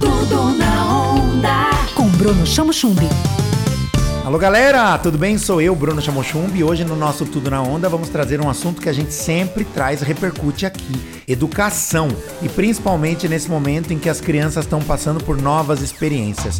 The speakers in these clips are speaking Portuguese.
Tudo na onda. Com Bruno Chamo Chumbi. Alô galera, tudo bem? Sou eu, Bruno Chamochumbi, e hoje no nosso Tudo na Onda vamos trazer um assunto que a gente sempre traz e repercute aqui: educação. E principalmente nesse momento em que as crianças estão passando por novas experiências.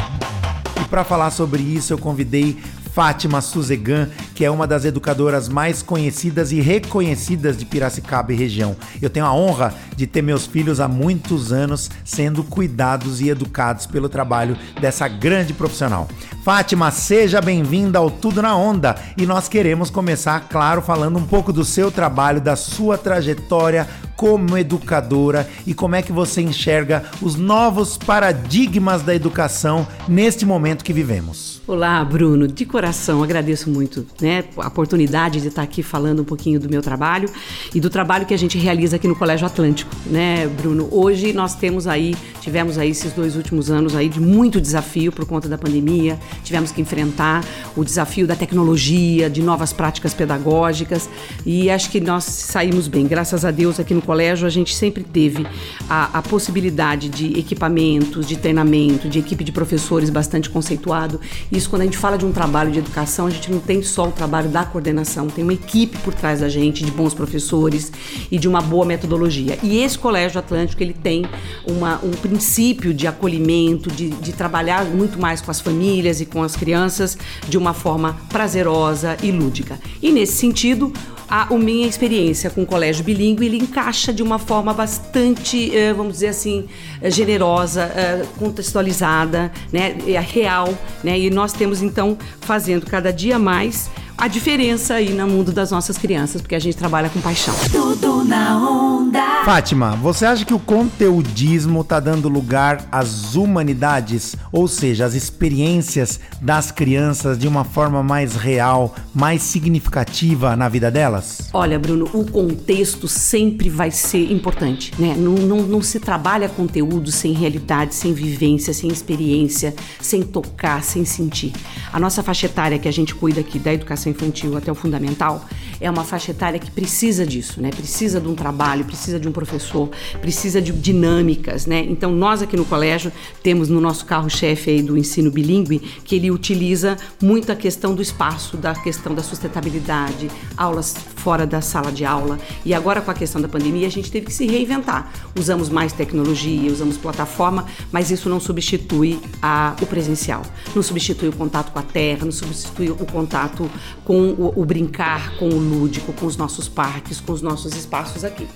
E para falar sobre isso, eu convidei Fátima Suzegan, que é uma das educadoras mais conhecidas e reconhecidas de Piracicaba e região. Eu tenho a honra de ter meus filhos há muitos anos sendo cuidados e educados pelo trabalho dessa grande profissional. Fátima, seja bem-vinda ao Tudo na Onda e nós queremos começar, claro, falando um pouco do seu trabalho, da sua trajetória como educadora e como é que você enxerga os novos paradigmas da educação neste momento que vivemos. Olá, Bruno. De coração, agradeço muito né, a oportunidade de estar aqui falando um pouquinho do meu trabalho e do trabalho que a gente realiza aqui no Colégio Atlântico, né, Bruno? Hoje nós temos aí, tivemos aí esses dois últimos anos aí de muito desafio por conta da pandemia, tivemos que enfrentar o desafio da tecnologia, de novas práticas pedagógicas e acho que nós saímos bem. Graças a Deus aqui no colégio a gente sempre teve a, a possibilidade de equipamentos, de treinamento, de equipe de professores bastante conceituado. Isso quando a gente fala de um trabalho de educação, a gente não tem só o trabalho da coordenação, tem uma equipe por trás da gente, de bons professores e de uma boa metodologia. E esse Colégio Atlântico ele tem uma, um princípio de acolhimento, de, de trabalhar muito mais com as famílias e com as crianças de uma forma prazerosa e lúdica. E nesse sentido, a, a minha experiência com o colégio bilíngue ele encaixa de uma forma bastante, eh, vamos dizer assim, eh, generosa, eh, contextualizada, né, real, né, e nós temos então fazendo cada dia mais a diferença aí no mundo das nossas crianças, porque a gente trabalha com paixão. Tudo na onda. Fátima, você acha que o conteudismo está dando lugar às humanidades, ou seja, às experiências das crianças de uma forma mais real, mais significativa na vida delas? Olha, Bruno, o contexto sempre vai ser importante, né? Não, não, não se trabalha conteúdo sem realidade, sem vivência, sem experiência, sem tocar, sem sentir. A nossa faixa etária que a gente cuida aqui da educação infantil até o fundamental, é uma faixa etária que precisa disso, né? Precisa de um trabalho, precisa de um professor, precisa de dinâmicas, né? Então nós aqui no colégio temos no nosso carro-chefe aí do ensino bilíngue que ele utiliza muito a questão do espaço, da questão da sustentabilidade, aulas fora da sala de aula. E agora com a questão da pandemia a gente teve que se reinventar. Usamos mais tecnologia, usamos plataforma, mas isso não substitui a, o presencial, não substitui o contato com a terra, não substitui o contato com o, o brincar, com o lúdico, com os nossos parques, com os nossos espaços aqui.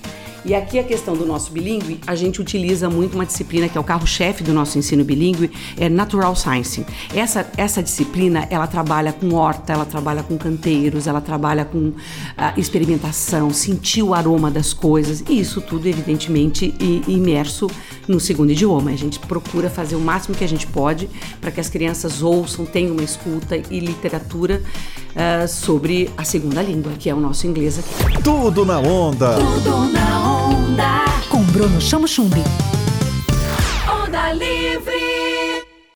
E aqui a questão do nosso bilíngue, a gente utiliza muito uma disciplina que é o carro-chefe do nosso ensino bilíngue, é Natural Science. Essa, essa disciplina, ela trabalha com horta, ela trabalha com canteiros, ela trabalha com uh, experimentação, sentir o aroma das coisas, e isso tudo, evidentemente, imerso no segundo idioma. A gente procura fazer o máximo que a gente pode para que as crianças ouçam, tenham uma escuta e literatura uh, sobre a segunda língua, que é o nosso inglês aqui. Tudo na onda. Tudo na onda. Onda. Com Bruno Chamo Chumbi. Onda Livre.